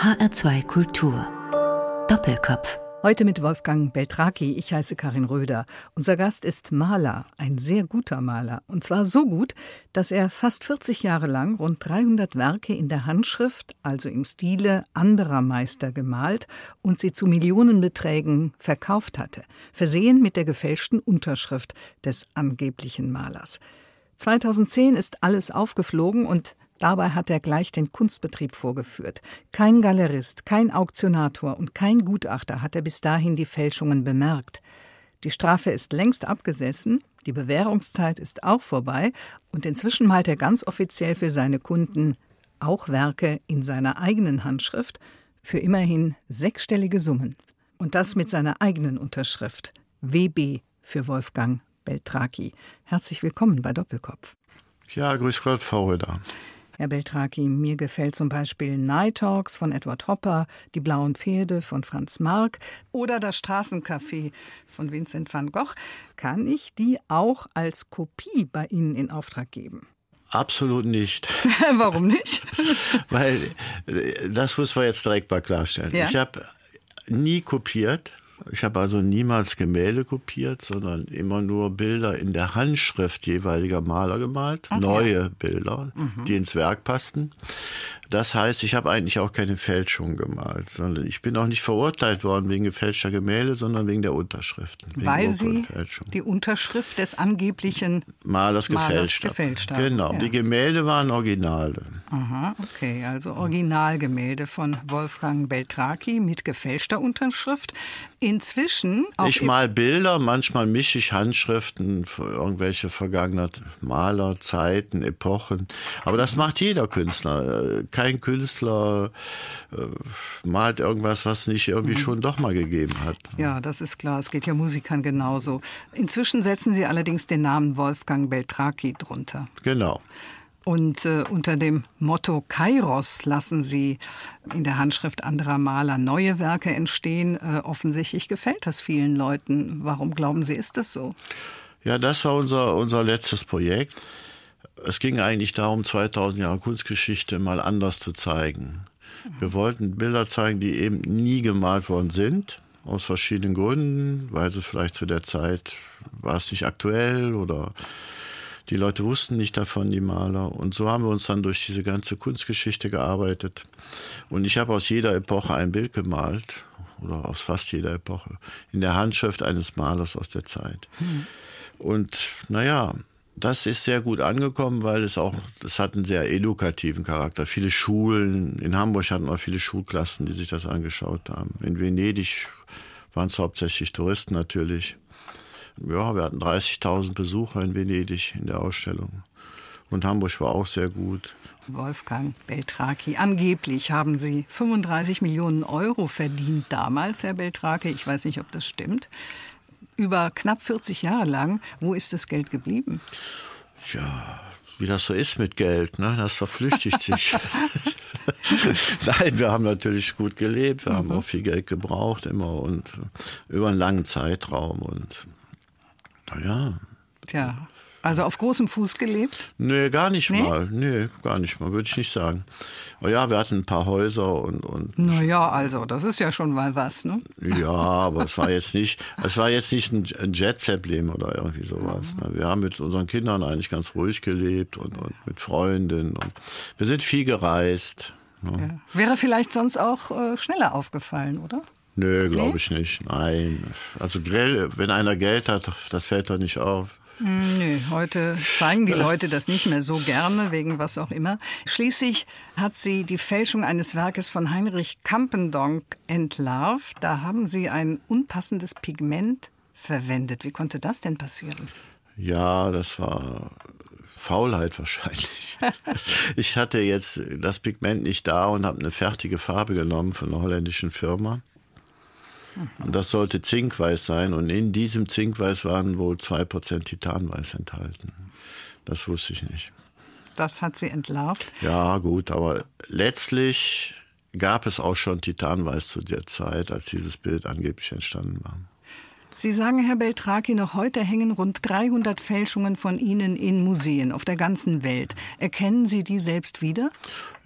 HR2 Kultur. Doppelkopf. Heute mit Wolfgang Beltraki. Ich heiße Karin Röder. Unser Gast ist Maler, ein sehr guter Maler. Und zwar so gut, dass er fast 40 Jahre lang rund 300 Werke in der Handschrift, also im Stile anderer Meister gemalt und sie zu Millionenbeträgen verkauft hatte, versehen mit der gefälschten Unterschrift des angeblichen Malers. 2010 ist alles aufgeflogen und Dabei hat er gleich den Kunstbetrieb vorgeführt. Kein Galerist, kein Auktionator und kein Gutachter hat er bis dahin die Fälschungen bemerkt. Die Strafe ist längst abgesessen, die Bewährungszeit ist auch vorbei und inzwischen malt er ganz offiziell für seine Kunden auch Werke in seiner eigenen Handschrift für immerhin sechsstellige Summen. Und das mit seiner eigenen Unterschrift. WB für Wolfgang Beltraki. Herzlich willkommen bei Doppelkopf. Ja, grüß Gott, Frau Röder. Herr Beltraki, mir gefällt zum Beispiel Night Talks von Edward Hopper, Die blauen Pferde von Franz Marc oder das Straßencafé von Vincent van Gogh. Kann ich die auch als Kopie bei Ihnen in Auftrag geben? Absolut nicht. Warum nicht? Weil äh, das muss man jetzt direkt mal klarstellen. Ja? Ich habe nie kopiert. Ich habe also niemals Gemälde kopiert, sondern immer nur Bilder in der Handschrift jeweiliger Maler gemalt, okay. neue Bilder, mhm. die ins Werk passten. Das heißt, ich habe eigentlich auch keine Fälschung gemalt, sondern ich bin auch nicht verurteilt worden wegen gefälschter Gemälde, sondern wegen der Unterschriften. Weil Sie die Unterschrift des angeblichen Malers, gefälscht, gefälscht haben. Genau, ja. die Gemälde waren Originale. Aha, okay, also Originalgemälde von Wolfgang Beltraki mit gefälschter Unterschrift. Inzwischen. ich mal Bilder, manchmal mische ich Handschriften für irgendwelche vergangenen Maler, Zeiten, Epochen. Aber das macht jeder Künstler kein Künstler äh, malt irgendwas, was nicht irgendwie mhm. schon doch mal gegeben hat. Ja, das ist klar. Es geht ja Musikern genauso. Inzwischen setzen Sie allerdings den Namen Wolfgang Beltraki drunter. Genau. Und äh, unter dem Motto Kairos lassen Sie in der Handschrift anderer Maler neue Werke entstehen. Äh, offensichtlich gefällt das vielen Leuten. Warum glauben Sie, ist das so? Ja, das war unser, unser letztes Projekt es ging eigentlich darum, 2000 Jahre Kunstgeschichte mal anders zu zeigen. Wir wollten Bilder zeigen, die eben nie gemalt worden sind, aus verschiedenen Gründen, weil sie vielleicht zu der Zeit war es nicht aktuell oder die Leute wussten nicht davon, die Maler. Und so haben wir uns dann durch diese ganze Kunstgeschichte gearbeitet. Und ich habe aus jeder Epoche ein Bild gemalt, oder aus fast jeder Epoche, in der Handschrift eines Malers aus der Zeit. Mhm. Und naja, das ist sehr gut angekommen, weil es auch, das hat einen sehr edukativen Charakter. Viele Schulen, in Hamburg hatten wir viele Schulklassen, die sich das angeschaut haben. In Venedig waren es hauptsächlich Touristen natürlich. Ja, wir hatten 30.000 Besucher in Venedig in der Ausstellung. Und Hamburg war auch sehr gut. Wolfgang Beltraki. Angeblich haben Sie 35 Millionen Euro verdient damals, Herr Beltraki. Ich weiß nicht, ob das stimmt über knapp 40 Jahre lang. Wo ist das Geld geblieben? Ja, wie das so ist mit Geld, ne? das verflüchtigt sich. Nein, wir haben natürlich gut gelebt, wir mhm. haben auch viel Geld gebraucht immer und über einen langen Zeitraum und naja. Tja, also auf großem Fuß gelebt? Nee, gar nicht nee? mal. Nee, gar nicht mal, würde ich nicht sagen. Oh ja, wir hatten ein paar Häuser und. und naja, also, das ist ja schon mal was, ne? Ja, aber es war jetzt nicht, es war jetzt nicht ein Jet-Zeppelin oder irgendwie sowas. Ne? Wir haben mit unseren Kindern eigentlich ganz ruhig gelebt und, und mit Freundinnen. Und wir sind viel gereist. Ne? Ja. Wäre vielleicht sonst auch äh, schneller aufgefallen, oder? Nö, glaube nee? ich nicht. Nein. Also, wenn einer Geld hat, das fällt doch nicht auf. Hm, nö, heute zeigen die Leute das nicht mehr so gerne, wegen was auch immer. Schließlich hat sie die Fälschung eines Werkes von Heinrich Kampendonk entlarvt. Da haben sie ein unpassendes Pigment verwendet. Wie konnte das denn passieren? Ja, das war Faulheit wahrscheinlich. ich hatte jetzt das Pigment nicht da und habe eine fertige Farbe genommen von einer holländischen Firma. Und das sollte Zinkweiß sein und in diesem Zinkweiß waren wohl 2% Titanweiß enthalten. Das wusste ich nicht. Das hat sie entlarvt? Ja, gut, aber letztlich gab es auch schon Titanweiß zu der Zeit, als dieses Bild angeblich entstanden war. Sie sagen, Herr Beltraki, noch heute hängen rund 300 Fälschungen von Ihnen in Museen auf der ganzen Welt. Erkennen Sie die selbst wieder?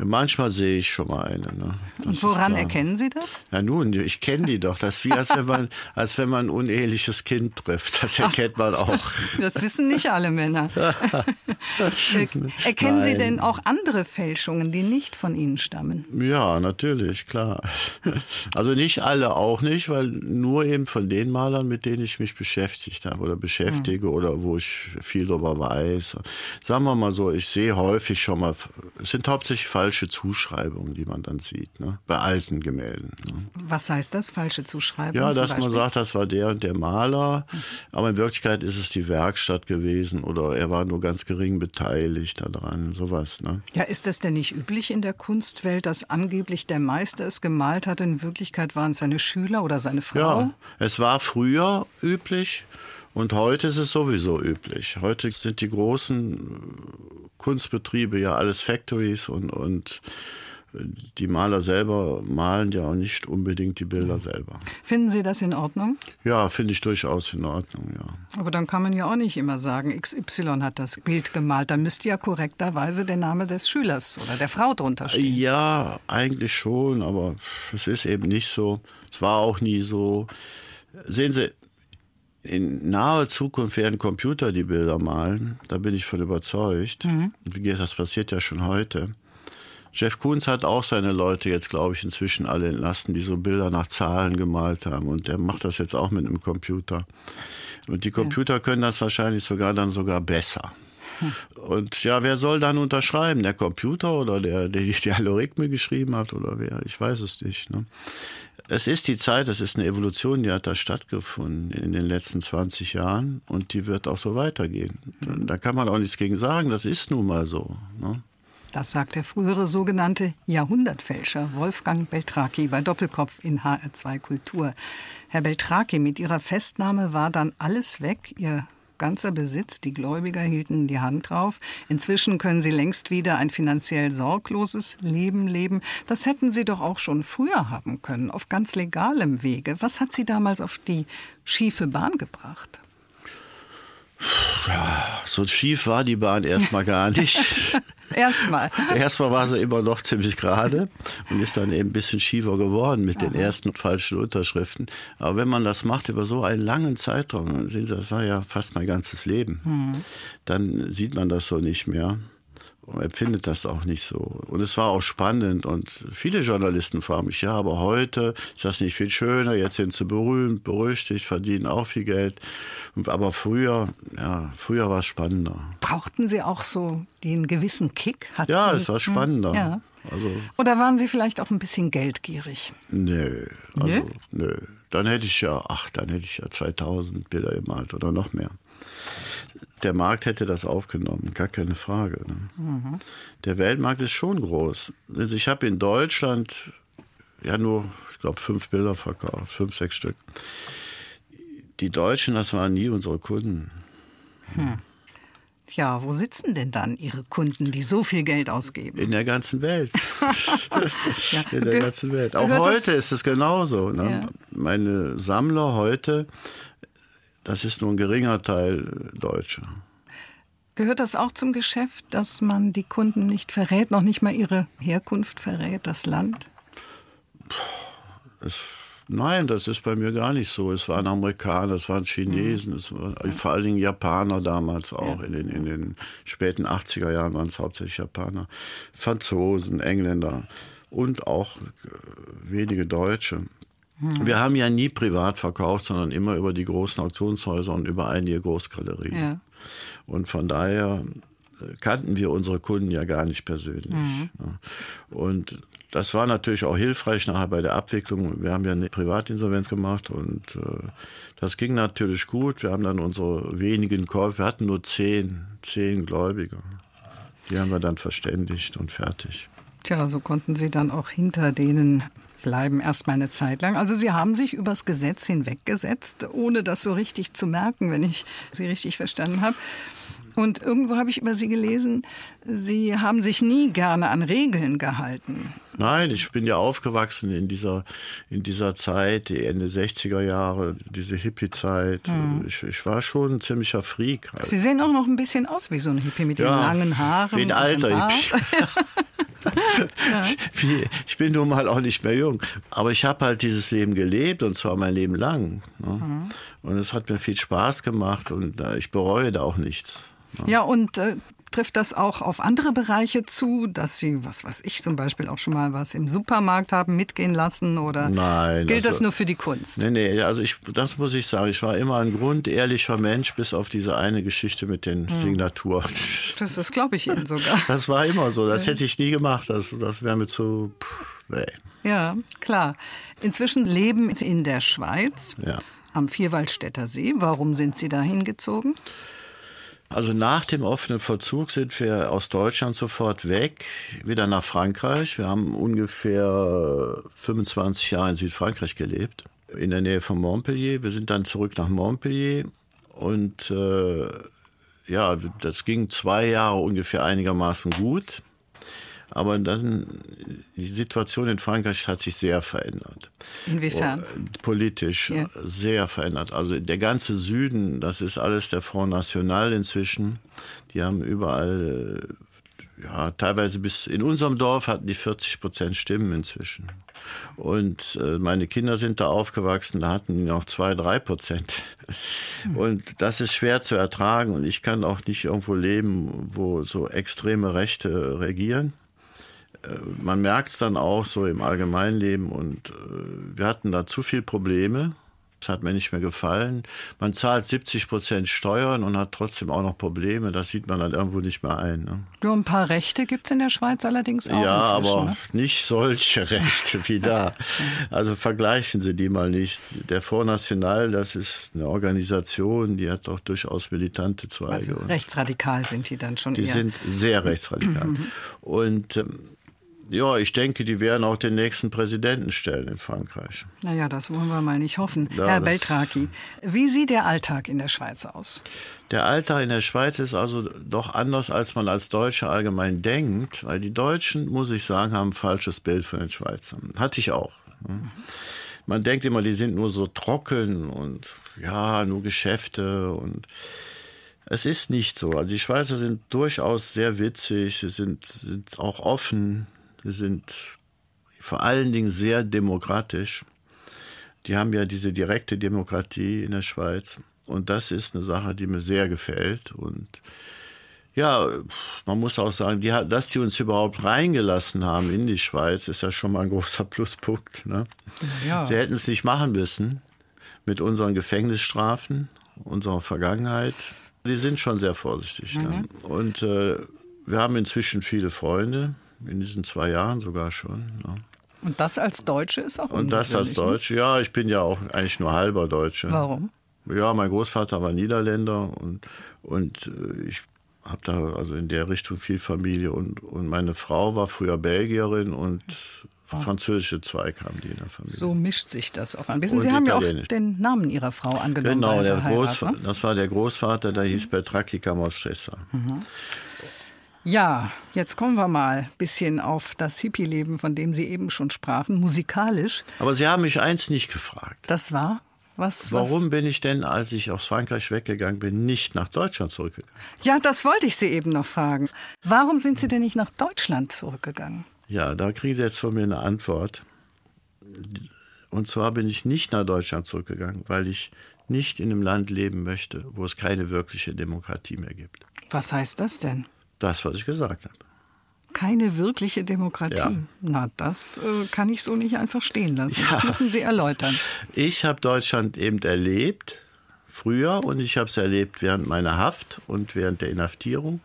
Ja, manchmal sehe ich schon mal eine. Ne? Und woran erkennen Sie das? Na nun, ich kenne die doch. Das ist wie, als wenn man, als wenn man ein uneheliches Kind trifft. Das erkennt man auch. Das wissen nicht alle Männer. Erkennen Sie denn auch andere Fälschungen, die nicht von Ihnen stammen? Ja, natürlich, klar. Also nicht alle auch nicht, weil nur eben von den Malern, mit denen ich mich beschäftigt habe oder beschäftige mhm. oder wo ich viel darüber weiß. Sagen wir mal so, ich sehe häufig schon mal, es sind hauptsächlich falsche Zuschreibungen, die man dann sieht, ne? bei alten Gemälden. Ne? Was heißt das, falsche Zuschreibungen? Ja, dass man sagt, das war der und der Maler, mhm. aber in Wirklichkeit ist es die Werkstatt gewesen oder er war nur ganz gering beteiligt daran, sowas. Ne? Ja, ist das denn nicht üblich in der Kunstwelt, dass angeblich der Meister es gemalt hat, in Wirklichkeit waren es seine Schüler oder seine Frau? Ja, es war früher üblich und heute ist es sowieso üblich. Heute sind die großen Kunstbetriebe ja alles Factories und, und die Maler selber malen ja auch nicht unbedingt die Bilder selber. Finden Sie das in Ordnung? Ja, finde ich durchaus in Ordnung, ja. Aber dann kann man ja auch nicht immer sagen, XY hat das Bild gemalt. Da müsste ja korrekterweise der Name des Schülers oder der Frau drunter stehen. Ja, eigentlich schon, aber es ist eben nicht so. Es war auch nie so. Sehen Sie, in naher Zukunft werden Computer die Bilder malen. Da bin ich von überzeugt. Mhm. Das passiert ja schon heute. Jeff Koons hat auch seine Leute jetzt, glaube ich, inzwischen alle entlassen, die so Bilder nach Zahlen gemalt haben. Und der macht das jetzt auch mit einem Computer. Und die Computer können das wahrscheinlich sogar dann sogar besser. Und ja, wer soll dann unterschreiben? Der Computer oder der, der die Algorithme geschrieben hat oder wer? Ich weiß es nicht. Ne? Es ist die Zeit, es ist eine Evolution, die hat da stattgefunden in den letzten 20 Jahren und die wird auch so weitergehen. Da kann man auch nichts gegen sagen, das ist nun mal so. Ne? Das sagt der frühere sogenannte Jahrhundertfälscher Wolfgang Beltraki bei Doppelkopf in HR2 Kultur. Herr Beltraki, mit Ihrer Festnahme war dann alles weg, Ihr ganzer Besitz, die Gläubiger hielten die Hand drauf. Inzwischen können Sie längst wieder ein finanziell sorgloses Leben leben. Das hätten Sie doch auch schon früher haben können, auf ganz legalem Wege. Was hat Sie damals auf die schiefe Bahn gebracht? Ja, so schief war die Bahn erstmal gar nicht. erstmal. Erstmal war sie immer noch ziemlich gerade und ist dann eben ein bisschen schiefer geworden mit Aha. den ersten falschen Unterschriften. Aber wenn man das macht über so einen langen Zeitraum, sehen Sie, das war ja fast mein ganzes Leben, hm. dann sieht man das so nicht mehr empfindet das auch nicht so. Und es war auch spannend und viele Journalisten fragen mich, ja, aber heute ist das nicht viel schöner, jetzt sind sie berühmt, berüchtigt, verdienen auch viel Geld. Aber früher, ja, früher war es spannender. Brauchten Sie auch so den gewissen Kick? Hatten ja, es war spannender. Ja. Also, Oder waren Sie vielleicht auch ein bisschen geldgierig? Nö, also nö. nö. Dann hätte ich ja, ach, dann hätte ich ja 2000 Bilder gemalt oder noch mehr der Markt hätte das aufgenommen, gar keine Frage. Ne? Mhm. Der Weltmarkt ist schon groß. Also ich habe in Deutschland ja nur, ich glaube, fünf Bilder verkauft, fünf, sechs Stück. Die Deutschen, das waren nie unsere Kunden. Hm. Ja, wo sitzen denn dann Ihre Kunden, die so viel Geld ausgeben? In der ganzen Welt. ja. In der ganzen Welt. Auch heute ist es genauso. Ne? Ja. Meine Sammler heute das ist nur ein geringer Teil Deutscher. Gehört das auch zum Geschäft, dass man die Kunden nicht verrät, noch nicht mal ihre Herkunft verrät, das Land? Es, nein, das ist bei mir gar nicht so. Es waren Amerikaner, es waren Chinesen, mhm. es waren vor allen Dingen Japaner damals auch. Ja. In, den, in den späten 80er Jahren waren es hauptsächlich Japaner. Franzosen, Engländer und auch wenige Deutsche. Hm. Wir haben ja nie privat verkauft, sondern immer über die großen Auktionshäuser und über einige Großgalerien. Ja. Und von daher äh, kannten wir unsere Kunden ja gar nicht persönlich. Mhm. Und das war natürlich auch hilfreich nachher bei der Abwicklung. Wir haben ja eine Privatinsolvenz gemacht und äh, das ging natürlich gut. Wir haben dann unsere wenigen Käufe, wir hatten nur zehn, zehn Gläubiger. Die haben wir dann verständigt und fertig. Tja, so konnten Sie dann auch hinter denen bleiben, erst mal eine Zeit lang. Also Sie haben sich übers Gesetz hinweggesetzt, ohne das so richtig zu merken, wenn ich Sie richtig verstanden habe. Und irgendwo habe ich über Sie gelesen, Sie haben sich nie gerne an Regeln gehalten. Nein, ich bin ja aufgewachsen in dieser, in dieser Zeit, die Ende 60er Jahre, diese Hippie-Zeit. Mhm. Ich, ich, war schon ein ziemlicher Freak. Sie sehen auch noch ein bisschen aus wie so ein Hippie mit ja, den langen Haaren. Wie ein alter Hippie. ja. ich bin nun mal auch nicht mehr jung. Aber ich habe halt dieses Leben gelebt und zwar mein Leben lang. Ne? Mhm. Und es hat mir viel Spaß gemacht und äh, ich bereue da auch nichts. Ne? Ja, und äh, trifft das auch auf andere Bereiche zu, dass Sie, was weiß ich, zum Beispiel auch schon mal was im Supermarkt haben mitgehen lassen oder Nein, gilt also, das nur für die Kunst? Nee, nee, also ich, das muss ich sagen, ich war immer ein grundehrlicher Mensch, bis auf diese eine Geschichte mit den hm. Signaturen. Das, das glaube ich Ihnen sogar. Das war immer so, das hätte ich nie gemacht, das, das wäre mir zu, pff, nee. Ja, klar. Inzwischen leben Sie in der Schweiz. Ja. Am Vierwaldstätter See. Warum sind Sie da hingezogen? Also nach dem offenen Vollzug sind wir aus Deutschland sofort weg, wieder nach Frankreich. Wir haben ungefähr 25 Jahre in Südfrankreich gelebt, in der Nähe von Montpellier. Wir sind dann zurück nach Montpellier und äh, ja, das ging zwei Jahre ungefähr einigermaßen gut. Aber dann, die Situation in Frankreich hat sich sehr verändert. Inwiefern? Oh, politisch ja. sehr verändert. Also der ganze Süden, das ist alles der Front National inzwischen. Die haben überall, äh, ja, teilweise bis in unserem Dorf hatten die 40 Prozent Stimmen inzwischen. Und äh, meine Kinder sind da aufgewachsen, da hatten die noch zwei, drei Prozent. Hm. Und das ist schwer zu ertragen. Und ich kann auch nicht irgendwo leben, wo so extreme Rechte regieren man merkt es dann auch so im Allgemeinleben und äh, wir hatten da zu viel Probleme. Das hat mir nicht mehr gefallen. Man zahlt 70 Prozent Steuern und hat trotzdem auch noch Probleme. Das sieht man dann irgendwo nicht mehr ein. Ne? Nur ein paar Rechte gibt es in der Schweiz allerdings auch. Ja, aber ne? nicht solche Rechte wie da. Also vergleichen Sie die mal nicht. Der Front National, das ist eine Organisation, die hat doch durchaus militante Zweige. Also rechtsradikal sind die dann schon die eher. Die sind sehr rechtsradikal. und ähm, ja, ich denke, die werden auch den nächsten Präsidenten stellen in Frankreich. Naja, das wollen wir mal nicht hoffen. Ja, Herr Beltraki, wie sieht der Alltag in der Schweiz aus? Der Alltag in der Schweiz ist also doch anders, als man als Deutscher allgemein denkt, weil die Deutschen, muss ich sagen, haben ein falsches Bild von den Schweizern. Hatte ich auch. Ne? Man denkt immer, die sind nur so trocken und ja, nur Geschäfte und es ist nicht so. Also die Schweizer sind durchaus sehr witzig, sie sind, sind auch offen, Sie sind vor allen Dingen sehr demokratisch. Die haben ja diese direkte Demokratie in der Schweiz. Und das ist eine Sache, die mir sehr gefällt. Und ja, man muss auch sagen, die, dass die uns überhaupt reingelassen haben in die Schweiz, ist ja schon mal ein großer Pluspunkt. Ne? Ja. Sie hätten es nicht machen müssen mit unseren Gefängnisstrafen, unserer Vergangenheit. Die sind schon sehr vorsichtig. Ne? Mhm. Ne? Und äh, wir haben inzwischen viele Freunde in diesen zwei Jahren sogar schon. Ja. Und das als Deutsche ist auch Und das als ne? Deutsche, ja, ich bin ja auch eigentlich nur halber Deutsche. Warum? Ja, mein Großvater war Niederländer und, und äh, ich habe da also in der Richtung viel Familie und, und meine Frau war früher Belgierin und oh. französische Zweig haben die in der Familie. So mischt sich das auch an. Wissen Sie, haben ja auch den Namen Ihrer Frau angenommen. Genau, der Großvater, ne? das war der Großvater, der hieß Petraki Kamostressa. Mhm. Ja, jetzt kommen wir mal ein bisschen auf das Hippie-Leben, von dem Sie eben schon sprachen, musikalisch. Aber Sie haben mich eins nicht gefragt. Das war? Was, Warum was? bin ich denn, als ich aus Frankreich weggegangen bin, nicht nach Deutschland zurückgegangen? Ja, das wollte ich Sie eben noch fragen. Warum sind Sie denn nicht nach Deutschland zurückgegangen? Ja, da kriegen Sie jetzt von mir eine Antwort. Und zwar bin ich nicht nach Deutschland zurückgegangen, weil ich nicht in einem Land leben möchte, wo es keine wirkliche Demokratie mehr gibt. Was heißt das denn? Das, was ich gesagt habe. Keine wirkliche Demokratie. Ja. Na, das äh, kann ich so nicht einfach stehen lassen. Ja. Das müssen Sie erläutern. Ich habe Deutschland eben erlebt, früher, und ich habe es erlebt während meiner Haft und während der Inhaftierung.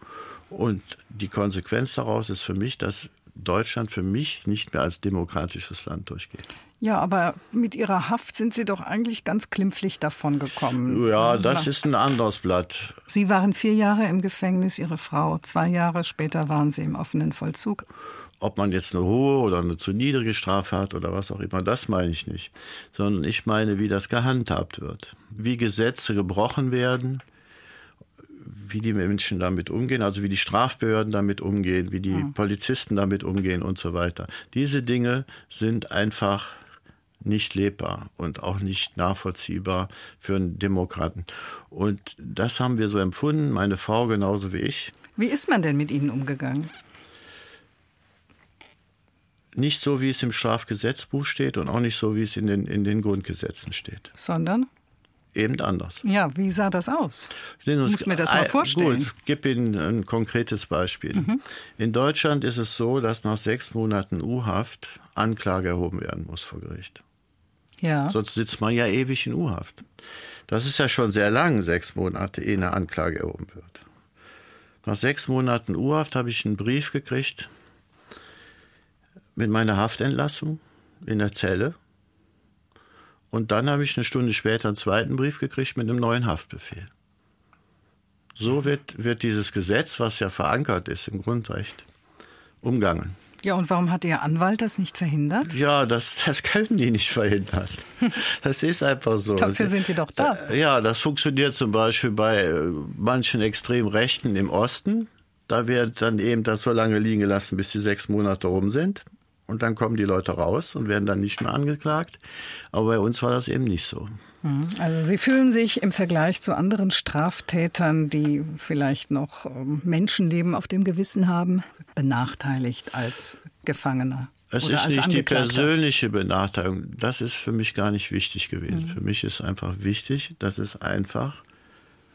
Und die Konsequenz daraus ist für mich, dass Deutschland für mich nicht mehr als demokratisches Land durchgeht. Ja, aber mit Ihrer Haft sind Sie doch eigentlich ganz klimpflich davon gekommen. Ja, das ist ein anderes Blatt. Sie waren vier Jahre im Gefängnis, Ihre Frau. Zwei Jahre später waren Sie im offenen Vollzug. Ob man jetzt eine hohe oder eine zu niedrige Strafe hat oder was auch immer, das meine ich nicht. Sondern ich meine, wie das gehandhabt wird. Wie Gesetze gebrochen werden, wie die Menschen damit umgehen, also wie die Strafbehörden damit umgehen, wie die mhm. Polizisten damit umgehen und so weiter. Diese Dinge sind einfach nicht lebbar und auch nicht nachvollziehbar für einen Demokraten. Und das haben wir so empfunden, meine Frau genauso wie ich. Wie ist man denn mit ihnen umgegangen? Nicht so, wie es im Strafgesetzbuch steht und auch nicht so, wie es in den, in den Grundgesetzen steht. Sondern? Eben anders. Ja, wie sah das aus? Ich muss mir das mal vorstellen. Gut, gib Ihnen ein konkretes Beispiel. Mhm. In Deutschland ist es so, dass nach sechs Monaten U-Haft Anklage erhoben werden muss vor Gericht. Ja. Sonst sitzt man ja ewig in U-Haft. Das ist ja schon sehr lang, sechs Monate, ehe eine Anklage erhoben wird. Nach sechs Monaten U-Haft habe ich einen Brief gekriegt mit meiner Haftentlassung in der Zelle. Und dann habe ich eine Stunde später einen zweiten Brief gekriegt mit einem neuen Haftbefehl. So wird, wird dieses Gesetz, was ja verankert ist im Grundrecht, umgangen. Ja, und warum hat Ihr Anwalt das nicht verhindert? Ja, das, das können die nicht verhindern. Das ist einfach so. Dafür sind die doch da. Ja, das funktioniert zum Beispiel bei äh, manchen Extremrechten im Osten. Da wird dann eben das so lange liegen gelassen, bis die sechs Monate rum sind. Und dann kommen die Leute raus und werden dann nicht mehr angeklagt. Aber bei uns war das eben nicht so. Mhm. Also Sie fühlen sich im Vergleich zu anderen Straftätern, die vielleicht noch ähm, Menschenleben auf dem Gewissen haben, benachteiligt als Gefangener. Es ist nicht die persönliche Benachteiligung. Das ist für mich gar nicht wichtig gewesen. Mhm. Für mich ist einfach wichtig, dass es einfach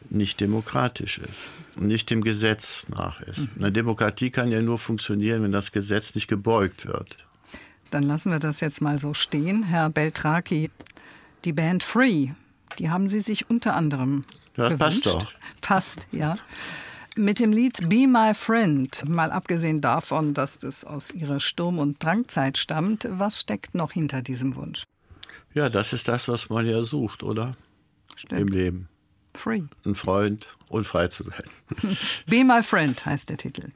nicht demokratisch ist und nicht dem Gesetz nach ist. Mhm. Eine Demokratie kann ja nur funktionieren, wenn das Gesetz nicht gebeugt wird. Dann lassen wir das jetzt mal so stehen. Herr Beltraki, die Band Free, die haben Sie sich unter anderem ja, gewünscht. passt doch. Passt, ja. Mit dem Lied Be My Friend, mal abgesehen davon, dass das aus Ihrer Sturm- und Drangzeit stammt, was steckt noch hinter diesem Wunsch? Ja, das ist das, was man ja sucht, oder? Stimmt. Im Leben. Free. Ein Freund und frei zu sein. Be My Friend heißt der Titel.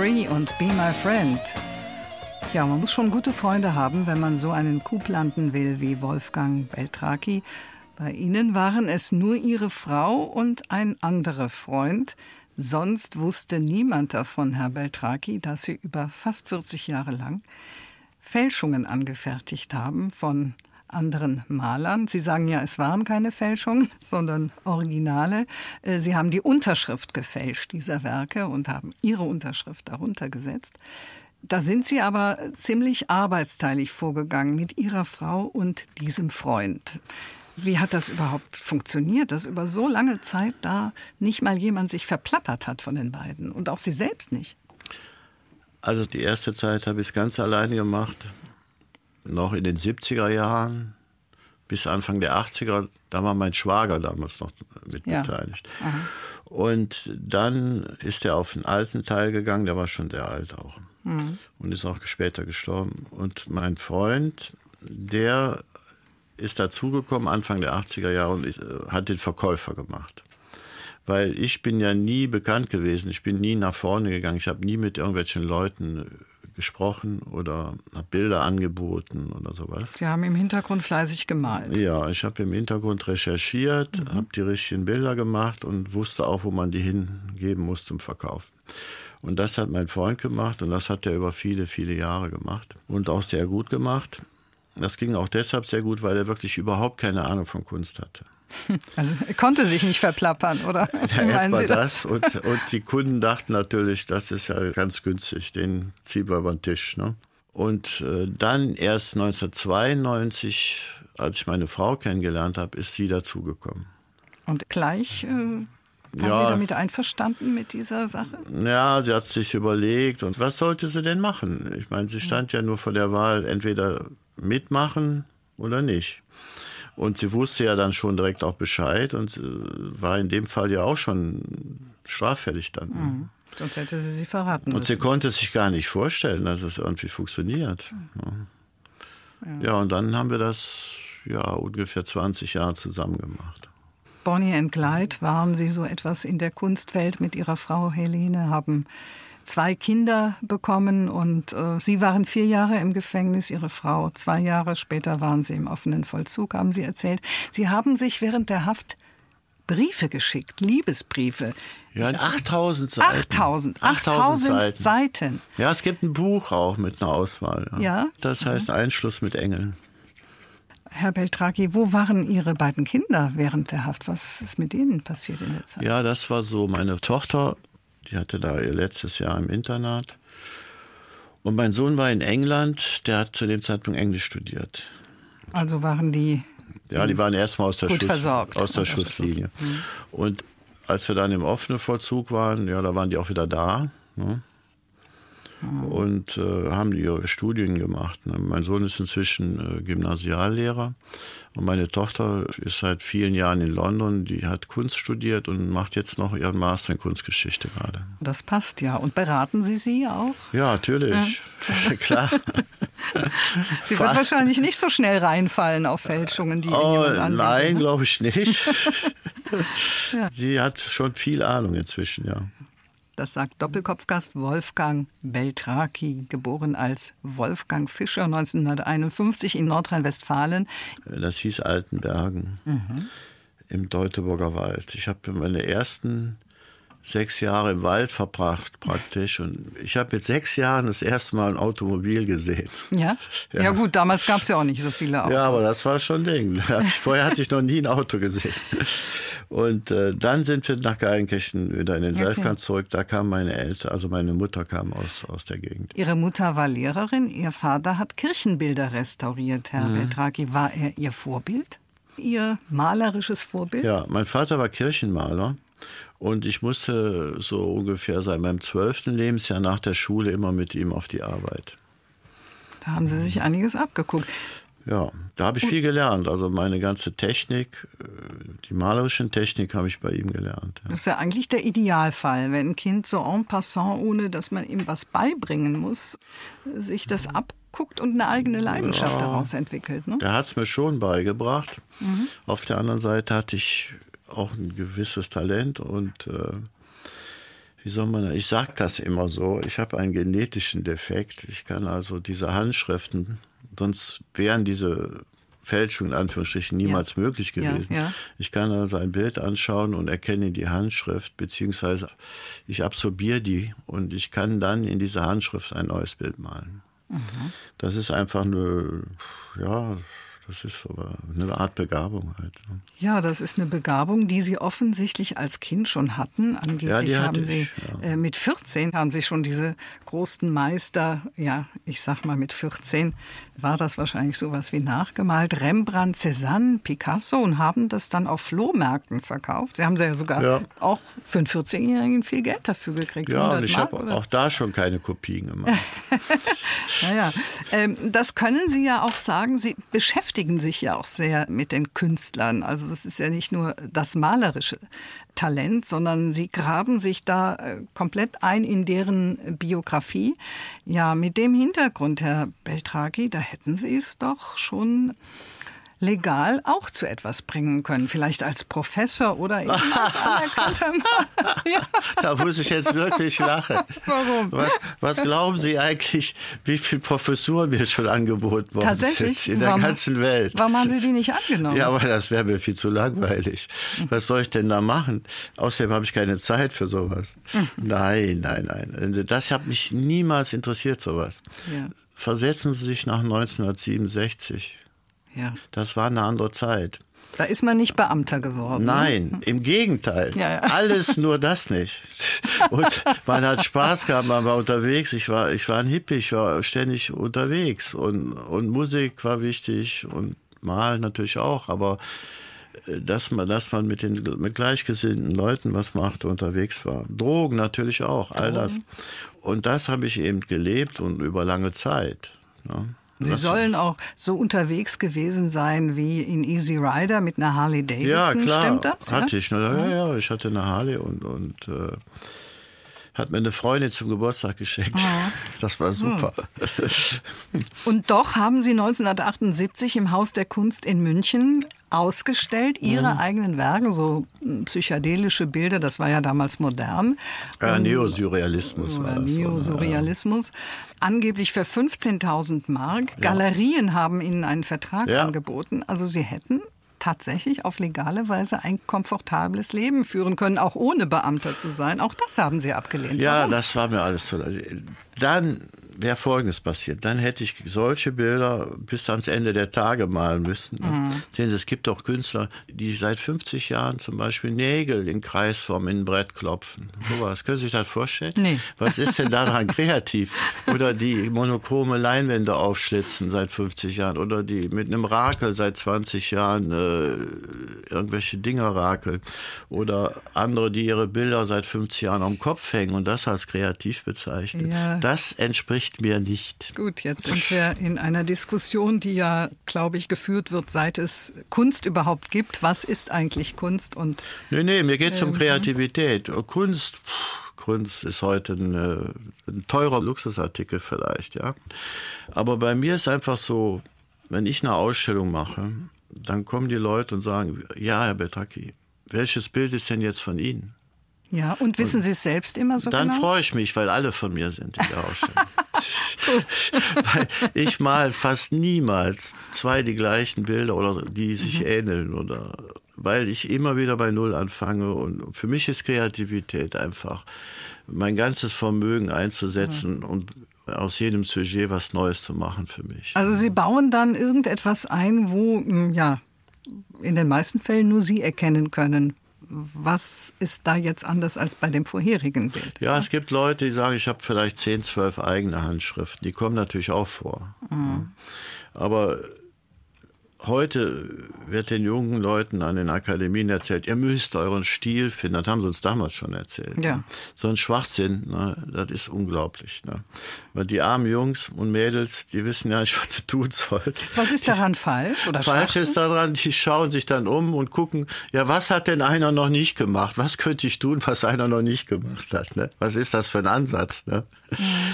Free und Be My Friend. Ja, man muss schon gute Freunde haben, wenn man so einen Coup landen will wie Wolfgang Beltraki. Bei Ihnen waren es nur Ihre Frau und ein anderer Freund. Sonst wusste niemand davon, Herr Beltraki, dass Sie über fast 40 Jahre lang Fälschungen angefertigt haben von anderen Malern. Sie sagen ja, es waren keine Fälschungen, sondern Originale. Äh, Sie haben die Unterschrift gefälscht dieser Werke und haben Ihre Unterschrift darunter gesetzt. Da sind Sie aber ziemlich arbeitsteilig vorgegangen mit Ihrer Frau und diesem Freund. Wie hat das überhaupt funktioniert, dass über so lange Zeit da nicht mal jemand sich verplappert hat von den beiden und auch Sie selbst nicht? Also die erste Zeit habe ich es ganz alleine gemacht. Noch in den 70er Jahren bis Anfang der 80er, da war mein Schwager damals noch mit ja. beteiligt. Aha. Und dann ist er auf den alten Teil gegangen, der war schon sehr alt auch. Mhm. Und ist auch später gestorben. Und mein Freund, der ist dazugekommen Anfang der 80er Jahre und äh, hat den Verkäufer gemacht. Weil ich bin ja nie bekannt gewesen, ich bin nie nach vorne gegangen, ich habe nie mit irgendwelchen Leuten gesprochen oder habe Bilder angeboten oder sowas. Sie haben im Hintergrund fleißig gemalt. Ja, ich habe im Hintergrund recherchiert, mhm. habe die richtigen Bilder gemacht und wusste auch, wo man die hingeben muss zum Verkaufen. Und das hat mein Freund gemacht und das hat er über viele, viele Jahre gemacht und auch sehr gut gemacht. Das ging auch deshalb sehr gut, weil er wirklich überhaupt keine Ahnung von Kunst hatte. Also er konnte sich nicht verplappern, oder? Ja, erstmal das und, und die Kunden dachten natürlich, das ist ja ganz günstig, den ziehen wir über den Tisch. Ne? Und äh, dann erst 1992, als ich meine Frau kennengelernt habe, ist sie dazugekommen. Und gleich äh, war ja, sie damit einverstanden mit dieser Sache? Ja, sie hat sich überlegt und was sollte sie denn machen? Ich meine, sie stand ja nur vor der Wahl, entweder mitmachen oder nicht. Und sie wusste ja dann schon direkt auch Bescheid und äh, war in dem Fall ja auch schon straffällig dann. Mhm. Sonst hätte sie sie verraten. Und sie konnte sich gar nicht vorstellen, dass es irgendwie funktioniert. Mhm. Ja. ja, und dann haben wir das ja ungefähr 20 Jahre zusammen gemacht. Bonnie and Clyde waren Sie so etwas in der Kunstwelt mit Ihrer Frau Helene, haben zwei Kinder bekommen und äh, Sie waren vier Jahre im Gefängnis, Ihre Frau zwei Jahre später waren Sie im offenen Vollzug, haben Sie erzählt. Sie haben sich während der Haft Briefe geschickt, Liebesbriefe. Ja, 8000 Seiten. 8000, 8000 Seiten. Seiten. Ja, es gibt ein Buch auch mit einer Auswahl. Ja. ja? Das heißt mhm. Einschluss mit Engeln. Herr Beltraki, wo waren Ihre beiden Kinder während der Haft? Was ist mit denen passiert in der Zeit? Ja, das war so. Meine Tochter, die hatte da ihr letztes Jahr im Internat. Und mein Sohn war in England, der hat zu dem Zeitpunkt Englisch studiert. Also waren die. Ja, die waren erstmal aus der, gut Schuss, versorgt. aus der Schusslinie. Mhm. Und als wir dann im offenen Vollzug waren, ja, da waren die auch wieder da. Ne? Und äh, haben ihre Studien gemacht. Ne? Mein Sohn ist inzwischen äh, Gymnasiallehrer und meine Tochter ist seit vielen Jahren in London. Die hat Kunst studiert und macht jetzt noch ihren Master in Kunstgeschichte gerade. Das passt ja. Und beraten Sie sie auch? Ja, natürlich. Ja. Klar. Sie wird wahrscheinlich nicht so schnell reinfallen auf Fälschungen, die oh, Nein, ne? glaube ich nicht. ja. Sie hat schon viel Ahnung inzwischen, ja. Das sagt Doppelkopfgast Wolfgang Beltraki, geboren als Wolfgang Fischer 1951 in Nordrhein-Westfalen. Das hieß Altenbergen mhm. im Teutoburger Wald. Ich habe meine ersten sechs Jahre im Wald verbracht praktisch und ich habe mit sechs Jahren das erste Mal ein Automobil gesehen. Ja? Ja, ja gut, damals gab es ja auch nicht so viele Autos. Ja, aber das war schon ein Ding. Vorher hatte ich noch nie ein Auto gesehen. Und äh, dann sind wir nach Geilenkirchen wieder in den okay. Seifkant zurück. Da kam meine Eltern, also meine Mutter kam aus, aus der Gegend. Ihre Mutter war Lehrerin, Ihr Vater hat Kirchenbilder restauriert, Herr mhm. Beltraki. War er Ihr Vorbild? Ihr malerisches Vorbild? Ja, mein Vater war Kirchenmaler. Und ich musste so ungefähr seit meinem zwölften Lebensjahr nach der Schule immer mit ihm auf die Arbeit. Da haben Sie sich einiges abgeguckt. Ja, da habe ich viel gelernt. Also meine ganze Technik, äh, die malerische Technik habe ich bei ihm gelernt. Ja. Das ist ja eigentlich der Idealfall, wenn ein Kind so en passant, ohne dass man ihm was beibringen muss, sich das abguckt und eine eigene Leidenschaft ja, daraus entwickelt. Ne? Der hat es mir schon beigebracht. Mhm. Auf der anderen Seite hatte ich auch ein gewisses Talent und äh, wie soll man, ich sage das immer so, ich habe einen genetischen Defekt. Ich kann also diese Handschriften, sonst wären diese Fälschungen in Anführungsstrichen niemals ja. möglich gewesen. Ja, ja. Ich kann also ein Bild anschauen und erkenne die Handschrift, beziehungsweise ich absorbiere die und ich kann dann in dieser Handschrift ein neues Bild malen. Mhm. Das ist einfach eine, ja, das ist aber eine Art Begabung halt. Ne? Ja, das ist eine Begabung, die Sie offensichtlich als Kind schon hatten. Angeblich ja, haben Sie ich, ja. äh, mit 14 haben Sie schon diese großen Meister, ja, ich sag mal mit 14 war das wahrscheinlich sowas wie nachgemalt, Rembrandt, Cézanne, Picasso und haben das dann auf Flohmärkten verkauft. Sie haben ja sogar ja. auch für einen 14-Jährigen viel Geld dafür gekriegt. Ja, und ich habe auch da schon keine Kopien gemacht. naja, ähm, das können Sie ja auch sagen. Sie beschäftigen sich ja auch sehr mit den Künstlern. Also das ist ja nicht nur das Malerische Talent, sondern Sie graben sich da äh, komplett ein in deren Biografie. Ja, mit dem Hintergrund, Herr Beltraki, da hätten Sie es doch schon legal auch zu etwas bringen können. Vielleicht als Professor oder eben als anerkannter Mann. ja. Da muss ich jetzt wirklich lachen. Warum? Was, was, glauben Sie eigentlich, wie viele Professuren mir schon angeboten worden Tatsächlich? sind in der warum, ganzen Welt? Warum haben Sie die nicht angenommen? Ja, aber das wäre mir viel zu langweilig. Was soll ich denn da machen? Außerdem habe ich keine Zeit für sowas. Mhm. Nein, nein, nein. Das hat mich niemals interessiert, sowas. Ja. Versetzen Sie sich nach 1967. Ja. Das war eine andere Zeit. Da ist man nicht Beamter geworden. Ne? Nein, im Gegenteil. Ja, ja. Alles nur das nicht. Und man hat Spaß gehabt, man war unterwegs. Ich war, ich war ein Hippie, ich war ständig unterwegs. Und, und Musik war wichtig und Malen natürlich auch. Aber äh, dass man, dass man mit den mit gleichgesinnten Leuten was machte, unterwegs war. Drogen natürlich auch, all das. Und das habe ich eben gelebt und über lange Zeit. Ne? Sie Was sollen auch so unterwegs gewesen sein wie in Easy Rider mit einer Harley Davidson. Ja, klar. Stimmt das? Hatte ja? ich. Ne? Ja, ja, ich hatte eine Harley und, und äh, hat mir eine Freundin zum Geburtstag geschenkt. Oh. Das war super. Und doch haben Sie 1978 im Haus der Kunst in München ausgestellt, ihre mhm. eigenen Werke, so psychedelische Bilder, das war ja damals modern. Ja, Neosurrealismus war das. Neosurrealismus. Ja. Angeblich für 15.000 Mark. Ja. Galerien haben ihnen einen Vertrag ja. angeboten. Also sie hätten tatsächlich auf legale Weise ein komfortables Leben führen können, auch ohne Beamter zu sein. Auch das haben Sie abgelehnt. Ja, Warum? das war mir alles zu. Dann wäre Folgendes passiert. Dann hätte ich solche Bilder bis ans Ende der Tage malen müssen. Mhm. Sehen Sie, es gibt auch Künstler, die seit 50 Jahren zum Beispiel Nägel in Kreisform in ein Brett klopfen. Sowas. Können Sie sich das vorstellen? Nee. Was ist denn daran kreativ? Oder die monochrome Leinwände aufschlitzen seit 50 Jahren. Oder die mit einem Rakel seit 20 Jahren äh, irgendwelche Dinger rakeln. Oder andere, die ihre Bilder seit 50 Jahren am Kopf hängen und das als kreativ bezeichnen. Ja. Das entspricht reicht mir nicht. Gut, jetzt sind wir in einer Diskussion, die ja, glaube ich, geführt wird, seit es Kunst überhaupt gibt. Was ist eigentlich Kunst? Und, nee, nee, mir geht es ähm, um Kreativität. Kunst. Pff, Kunst ist heute ein, äh, ein teurer Luxusartikel vielleicht, ja. Aber bei mir ist einfach so, wenn ich eine Ausstellung mache, dann kommen die Leute und sagen, ja, Herr Betraki, welches Bild ist denn jetzt von Ihnen? Ja, und wissen und Sie es selbst immer so dann genau? Freue ich mich, weil alle von mir sind in der Ausstellung. weil ich mal fast niemals zwei die gleichen Bilder oder die sich mhm. ähneln oder weil ich immer wieder bei Null anfange und für mich ist Kreativität einfach mein ganzes Vermögen einzusetzen mhm. und aus jedem Sujet was Neues zu machen für mich. Also Sie bauen dann irgendetwas ein, wo ja in den meisten Fällen nur Sie erkennen können, was ist da jetzt anders als bei dem vorherigen Bild? Ja, es gibt Leute, die sagen, ich habe vielleicht 10, 12 eigene Handschriften. Die kommen natürlich auch vor. Mhm. Aber heute wird den jungen Leuten an den Akademien erzählt, ihr müsst euren Stil finden. Das haben sie uns damals schon erzählt. Ja. Ne? So ein Schwachsinn, ne? das ist unglaublich. Ne? Weil die armen Jungs und Mädels, die wissen ja nicht, was sie tun sollen. Was ist daran falsch? Oder falsch ist daran, die schauen sich dann um und gucken, ja, was hat denn einer noch nicht gemacht? Was könnte ich tun, was einer noch nicht gemacht hat? Ne? Was ist das für ein Ansatz? Ne?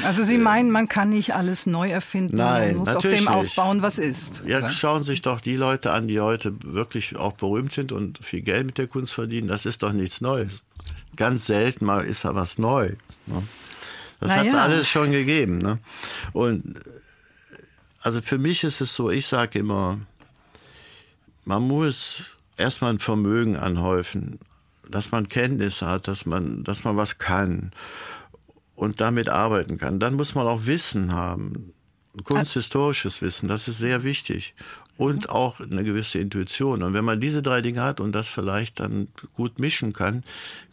Also Sie meinen, man kann nicht alles neu erfinden, Nein, man muss auf dem aufbauen, was ist. Ja, oder? schauen sich doch die Leute an, die heute wirklich auch berühmt sind und viel Geld mit der Kunst verdienen. Das ist doch nichts Neues. ganz selten mal ist da was neu. Ne? Das hat es ja. alles schon gegeben. Ne? Und also für mich ist es so, ich sage immer, man muss erstmal ein Vermögen anhäufen, dass man Kenntnisse hat, dass man, dass man was kann und damit arbeiten kann. Dann muss man auch Wissen haben, kunsthistorisches Wissen, das ist sehr wichtig. Und auch eine gewisse Intuition. Und wenn man diese drei Dinge hat und das vielleicht dann gut mischen kann,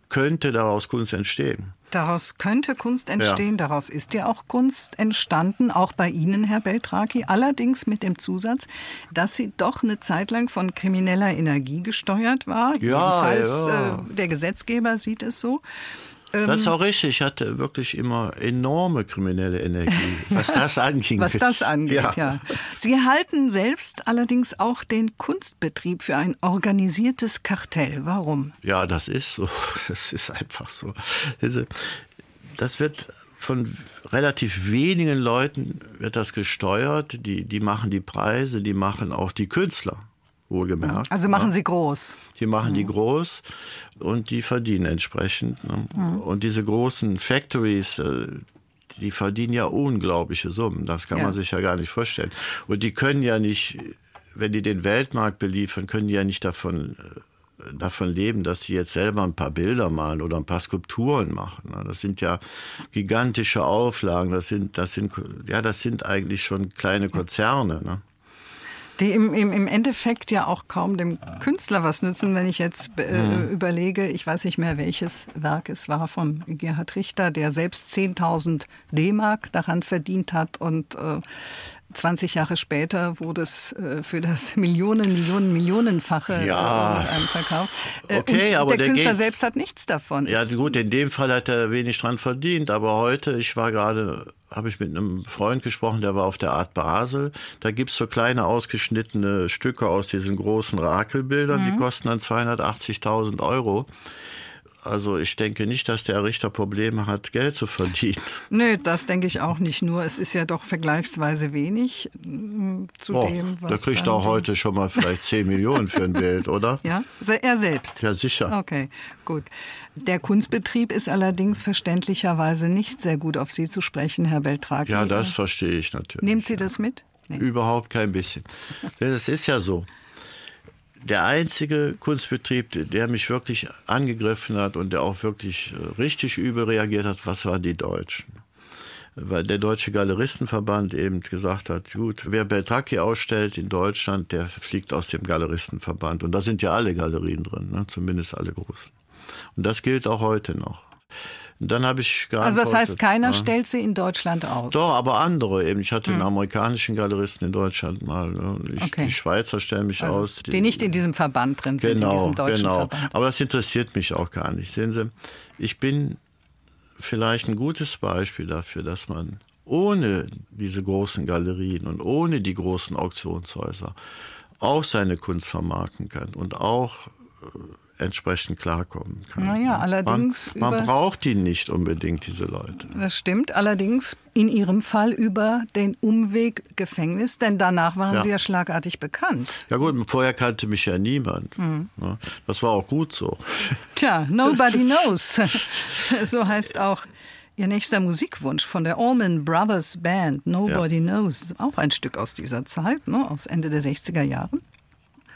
könnte daraus Kunst entstehen. Daraus könnte Kunst entstehen, ja. daraus ist ja auch Kunst entstanden, auch bei Ihnen, Herr Beltraki, allerdings mit dem Zusatz, dass sie doch eine Zeit lang von krimineller Energie gesteuert war. Ja, Jedenfalls ja. Äh, der Gesetzgeber sieht es so. Das ist auch richtig. Ich hatte wirklich immer enorme kriminelle Energie, was das anging. Was das angeht, ja. ja. Sie halten selbst allerdings auch den Kunstbetrieb für ein organisiertes Kartell. Warum? Ja, das ist so. Das ist einfach so. Das wird von relativ wenigen Leuten wird das gesteuert. Die, die machen die Preise, die machen auch die Künstler wohlgemerkt. Also machen sie groß. Die machen die groß und die verdienen entsprechend. Ne? Und diese großen Factories, äh, die verdienen ja unglaubliche Summen. Das kann Ja. man sich ja gar nicht vorstellen. Und die können ja nicht, wenn die den Weltmarkt beliefern, können die ja nicht davon äh, davon leben, dass sie jetzt selber ein paar Bilder malen oder ein paar Skulpturen machen. ne? Das sind ja gigantische Auflagen. Das sind, das sind, ja, das sind eigentlich schon kleine Konzerne. Ne? Die im, im, im Endeffekt ja auch kaum dem Künstler was nützen, wenn ich jetzt äh, überlege, ich weiß nicht mehr, welches Werk es war von Gerhard Richter, der selbst 10.000 D-Mark daran verdient hat und äh, 20 Jahre später wurde es äh, für das Millionen, Millionen, Millionenfache Ja. äh, verkauft. Äh, Okay, aber der, der Künstler selbst hat nichts davon. Ja, gut, in dem Fall hat er wenig dran verdient, aber heute, ich war gerade, habe ich mit einem Freund gesprochen, der war auf der Art Basel. Da gibt's so kleine ausgeschnittene Stücke aus diesen großen Rakelbildern, die kosten dann 280.000 Euro. Also ich denke nicht, dass der Richter Probleme hat, Geld zu verdienen. Nö, das denke ich auch nicht nur. Es ist ja doch vergleichsweise wenig mm, zu Och, dem, was da kriegt er die- heute schon mal vielleicht 10 Millionen für ein Bild, oder? Ja, er selbst. Ja, sicher. Okay, gut. Der Kunstbetrieb ist allerdings verständlicherweise nicht sehr gut auf Sie zu sprechen, Herr Beltraki. Ja, das verstehe ich natürlich. Nehmt Sie das mit? Nee. Überhaupt kein bisschen. Denn es ist ja so. Der einzige Kunstbetrieb, der- mich wirklich angegriffen hat und der auch wirklich äh, richtig übel reagiert hat, was waren die Deutschen? Weil der Deutsche Galeristenverband eben gesagt hat, gut, wer Beltraki ausstellt in Deutschland, der fliegt aus dem Galeristenverband. Und da sind ja alle Galerien drin, ne? zumindest alle großen. Und das gilt auch heute noch. Und dann habe ich Also das heißt, geantwortet, keiner ja. stellt Sie in Deutschland aus? Doch, aber andere eben. Ich hatte einen amerikanischen Galeristen in Deutschland mal. ne? Ich, Hm. Okay. Die Schweizer stellen mich Also, aus. die nicht in diesem Verband drin sind, in genau, diesem deutschen genau. Verband. Aber das interessiert mich auch gar nicht. Sehen Sie, ich bin vielleicht ein gutes Beispiel dafür, dass man ohne diese großen Galerien und ohne die großen Auktionshäuser auch seine Kunst vermarkten kann und auch äh, entsprechend klarkommen kann. Naja, allerdings Man, man braucht die nicht unbedingt, diese Leute. Das stimmt, allerdings in Ihrem Fall über den Umweg Gefängnis, denn danach waren Ja. Sie ja schlagartig bekannt. Ja gut, vorher kannte mich ja niemand. Hm. Ja, Das war auch gut so. Tja, Nobody Knows. so heißt auch Ihr nächster Musikwunsch von der Allman Brothers Band, Nobody Knows. Auch ein Stück aus dieser Zeit, ne? aus Ende der 60er Jahre.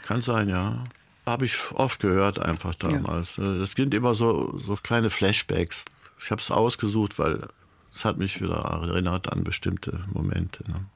Kann sein, ja. Habe ich oft gehört einfach damals. Das sind immer so, so kleine Flashbacks. Ich habe es ausgesucht, weil es hat mich wieder erinnert an bestimmte Momente. Ne?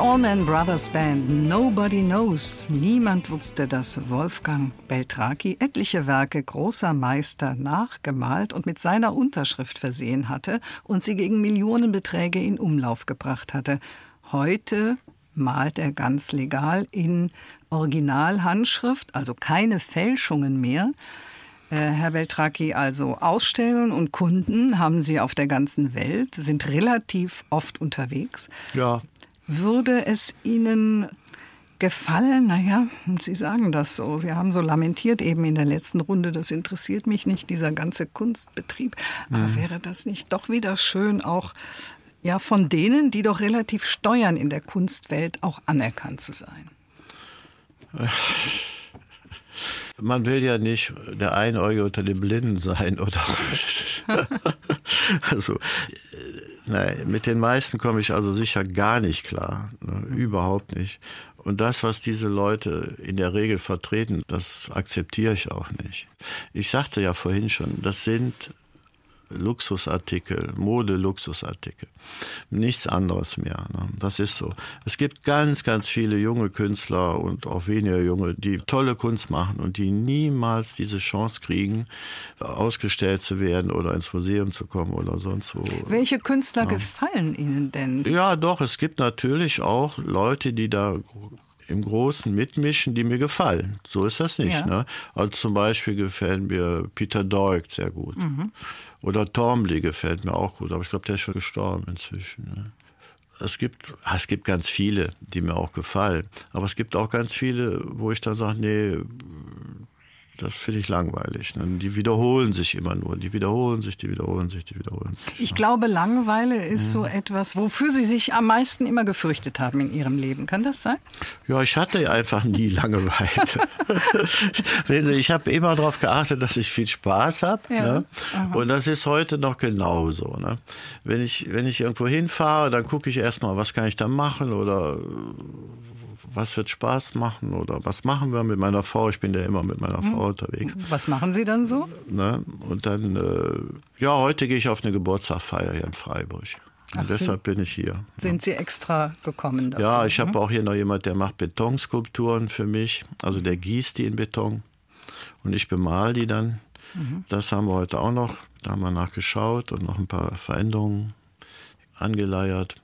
Allman Brothers Band Nobody Knows. Niemand wusste, dass Wolfgang Beltraki etliche Werke großer Meister nachgemalt und mit seiner Unterschrift versehen hatte und sie gegen Millionenbeträge in Umlauf gebracht hatte. Heute malt er ganz legal in Originalhandschrift, also keine Fälschungen mehr. Äh, Herr Beltraki, also Ausstellungen und Kunden haben Sie auf der ganzen Welt, sind relativ oft unterwegs. Ja, würde es Ihnen gefallen? Naja, Sie sagen das so. Sie haben so lamentiert eben in der letzten Runde, das interessiert mich nicht, dieser ganze Kunstbetrieb. Aber mhm. wäre das nicht doch wieder schön, auch ja, von denen, die doch relativ steuern in der Kunstwelt, auch anerkannt zu sein? Man will ja nicht der Einäugige unter den Blinden sein, oder? also, Nein, mit den meisten komme ich also sicher gar nicht klar. Ne? Überhaupt nicht. Und das, was diese Leute in der Regel vertreten, das akzeptiere ich auch nicht. Ich sagte ja vorhin schon, das sind Luxusartikel, Mode-Luxusartikel. Nichts anderes mehr. Ne? Das ist so. Es gibt ganz, ganz viele junge Künstler und auch weniger junge, die tolle Kunst machen und die niemals diese Chance kriegen, ausgestellt zu werden oder ins Museum zu kommen oder sonst wo. Welche Künstler ja. gefallen Ihnen denn? Ja, doch, es gibt natürlich auch Leute, die da im Großen mitmischen, die mir gefallen. So ist das nicht. Ja. Ne? Also zum Beispiel gefällt mir Peter Doig sehr gut. Mhm. Oder Tormley gefällt mir auch gut, aber ich glaube, der ist schon gestorben inzwischen. Ne? Es gibt, es gibt ganz viele, die mir auch gefallen. Aber es gibt auch ganz viele, wo ich dann sage, nee, das finde ich langweilig. Ne? Die wiederholen sich immer nur. Die wiederholen sich, die wiederholen sich, die wiederholen sich. Ich glaube, Langeweile ist ja. so etwas, wofür Sie sich am meisten immer gefürchtet haben in Ihrem Leben. Kann das sein? Ja, ich hatte einfach nie Langeweile. ich habe immer darauf geachtet, dass ich viel Spaß habe. Ja. Ne? Und das ist heute noch genauso. Ne? Wenn, ich, wenn ich irgendwo hinfahre, dann gucke ich erstmal, was kann ich da machen oder was wird Spaß machen oder was machen wir mit meiner Frau? Ich bin ja immer mit meiner Frau hm. unterwegs. Was machen Sie dann so? Ne? Und dann, äh, ja, heute gehe ich auf eine Geburtstagsfeier hier in Freiburg. Ach, deshalb bin ich hier. Sind Sie extra gekommen dafür? Ja, ich habe ne? auch hier noch jemand, der macht Betonskulpturen für mich. Also der gießt die in Beton und ich bemal die dann. Mhm. Das haben wir heute auch noch. Da haben wir nachgeschaut und noch ein paar Veränderungen angeleiert.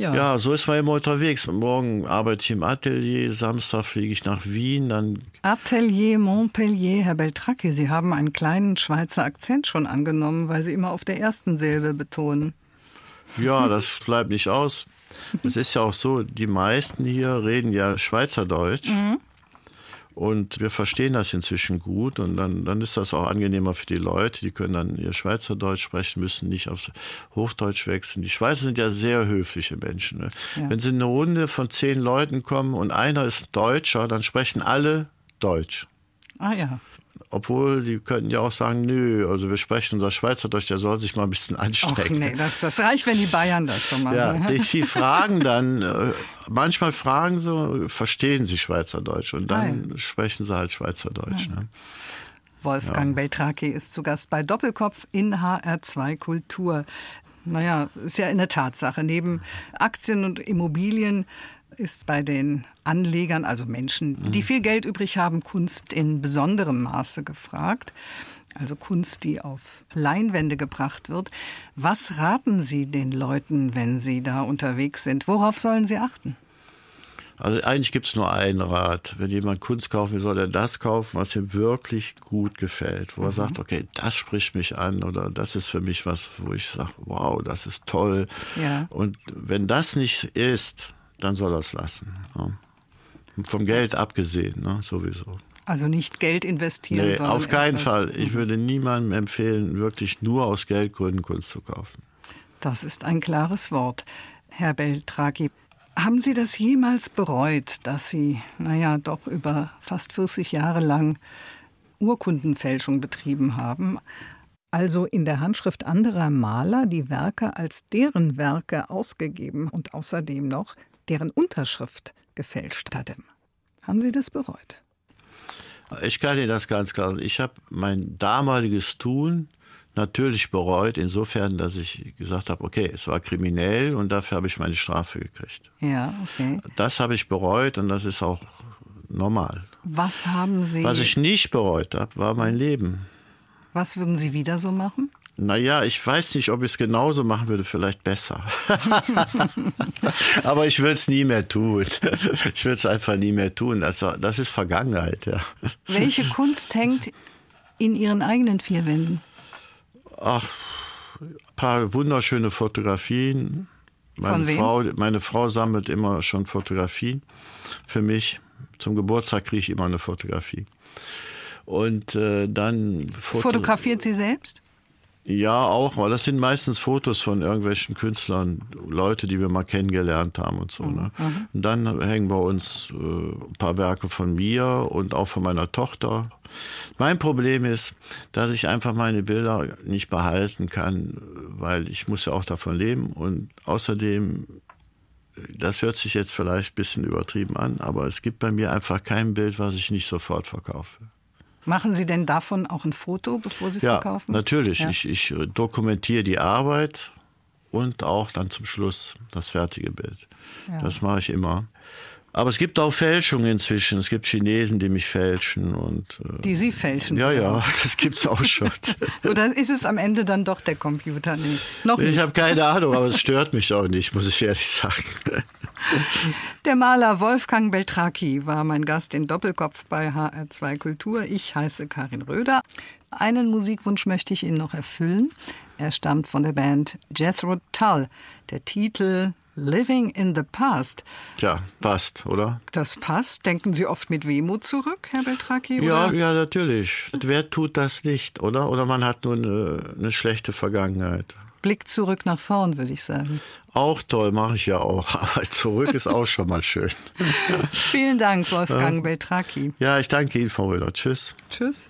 Ja. ja, so ist man immer unterwegs. Morgen arbeite ich im Atelier, Samstag fliege ich nach Wien. Dann Atelier Montpellier, Herr Beltracchi, Sie haben einen kleinen Schweizer Akzent schon angenommen, weil Sie immer auf der ersten Silbe betonen. Ja, das bleibt nicht aus. Es ist ja auch so, die meisten hier reden ja Schweizerdeutsch. Mhm. Und wir verstehen das inzwischen gut und dann, dann ist das auch angenehmer für die Leute. Die können dann ihr Schweizerdeutsch sprechen, müssen nicht auf Hochdeutsch wechseln. Die Schweizer sind ja sehr höfliche Menschen. Ne? Ja. Wenn sie in eine Runde von zehn Leuten kommen und einer ist Deutscher, dann sprechen alle Deutsch. Ah ja. Obwohl, die könnten ja auch sagen, nö, also wir sprechen unser Schweizerdeutsch, der soll sich mal ein bisschen anstrengen. Ach nee, das, das reicht, wenn die Bayern das so machen. Ja, die, die fragen dann, äh, manchmal fragen sie, verstehen sie Schweizerdeutsch und dann Nein. sprechen sie halt Schweizerdeutsch. Ne? Wolfgang ja. Beltraki ist zu Gast bei Doppelkopf in HR2 Kultur. Naja, ist ja eine Tatsache. Neben Aktien und Immobilien ist bei den Anlegern, also Menschen, die mhm. viel Geld übrig haben, Kunst in besonderem Maße gefragt. Also Kunst, die auf Leinwände gebracht wird. Was raten Sie den Leuten, wenn sie da unterwegs sind? Worauf sollen sie achten? Also eigentlich gibt es nur einen Rat. Wenn jemand Kunst kaufen will, soll er das kaufen, was ihm wirklich gut gefällt. Wo mhm. er sagt, okay, das spricht mich an oder das ist für mich was, wo ich sage, wow, das ist toll. Ja. Und wenn das nicht ist, dann soll er es lassen. Ja. Vom Geld abgesehen, ne, sowieso. Also nicht Geld investieren, nee, sondern auf keinen Fall. Ich würde niemandem empfehlen, wirklich nur aus Geldgründen Kunst zu kaufen. Das ist ein klares Wort. Herr Beltraki, haben Sie das jemals bereut, dass Sie, naja, doch über fast 40 Jahre lang Urkundenfälschung betrieben haben? Also in der Handschrift anderer Maler die Werke als deren Werke ausgegeben und außerdem noch deren Unterschrift gefälscht hatte. Haben Sie das bereut? Ich kann Ihnen das ganz klar sagen. Ich habe mein damaliges Tun natürlich bereut, insofern, dass ich gesagt habe, okay, es war kriminell und dafür habe ich meine Strafe gekriegt. Ja, okay. Das habe ich bereut und das ist auch normal. Was haben Sie? Was ich nicht bereut habe, war mein Leben. Was würden Sie wieder so machen? Naja, ich weiß nicht, ob ich es genauso machen würde, vielleicht besser. Aber ich würde es nie mehr tun. Ich würde es einfach nie mehr tun. Das, das ist Vergangenheit, ja. Welche Kunst hängt in Ihren eigenen vier Wänden? Ach, ein paar wunderschöne Fotografien. Meine Frau, meine Frau sammelt immer schon Fotografien für mich. Zum Geburtstag kriege ich immer eine Fotografie. Und äh, dann. Foto Fotografiert sie selbst? Ja, auch, weil das sind meistens Fotos von irgendwelchen Künstlern, Leute, die wir mal kennengelernt haben und so. Ne? Mhm. Und dann hängen bei uns äh, ein paar Werke von mir und auch von meiner Tochter. Mein Problem ist, dass ich einfach meine Bilder nicht behalten kann, weil ich muss ja auch davon leben und außerdem das hört sich jetzt vielleicht ein bisschen übertrieben an, aber es gibt bei mir einfach kein Bild, was ich nicht sofort verkaufe. Machen Sie denn davon auch ein Foto, bevor Sie es ja, verkaufen? Natürlich. Ja. Ich, ich äh, dokumentiere die Arbeit und auch dann zum Schluss das fertige Bild. Ja. Das mache ich immer. Aber es gibt auch Fälschungen inzwischen. Es gibt Chinesen, die mich fälschen und äh, die Sie fälschen. Ja, ja, das gibt's auch schon. Oder ist es am Ende dann doch der Computer? Nee, noch nicht. Ich habe keine Ahnung, aber es stört mich auch nicht, muss ich ehrlich sagen. Der Maler Wolfgang Beltraki war mein Gast in Doppelkopf bei HR2 Kultur. Ich heiße Karin Röder. Einen Musikwunsch möchte ich Ihnen noch erfüllen. Er stammt von der Band Jethro Tull. Der Titel Living in the Past. Ja, passt, oder? Das passt. Denken Sie oft mit Wehmut zurück, Herr Beltraki? Ja, ja, natürlich. Wer tut das nicht, oder? Oder man hat nur eine, eine schlechte Vergangenheit. Blick zurück nach vorn, würde ich sagen. Auch toll, mache ich ja auch. Aber zurück ist auch schon mal schön. Vielen Dank, Wolfgang ja. Beltraki. Ja, ich danke Ihnen, Frau Röder. Tschüss. Tschüss.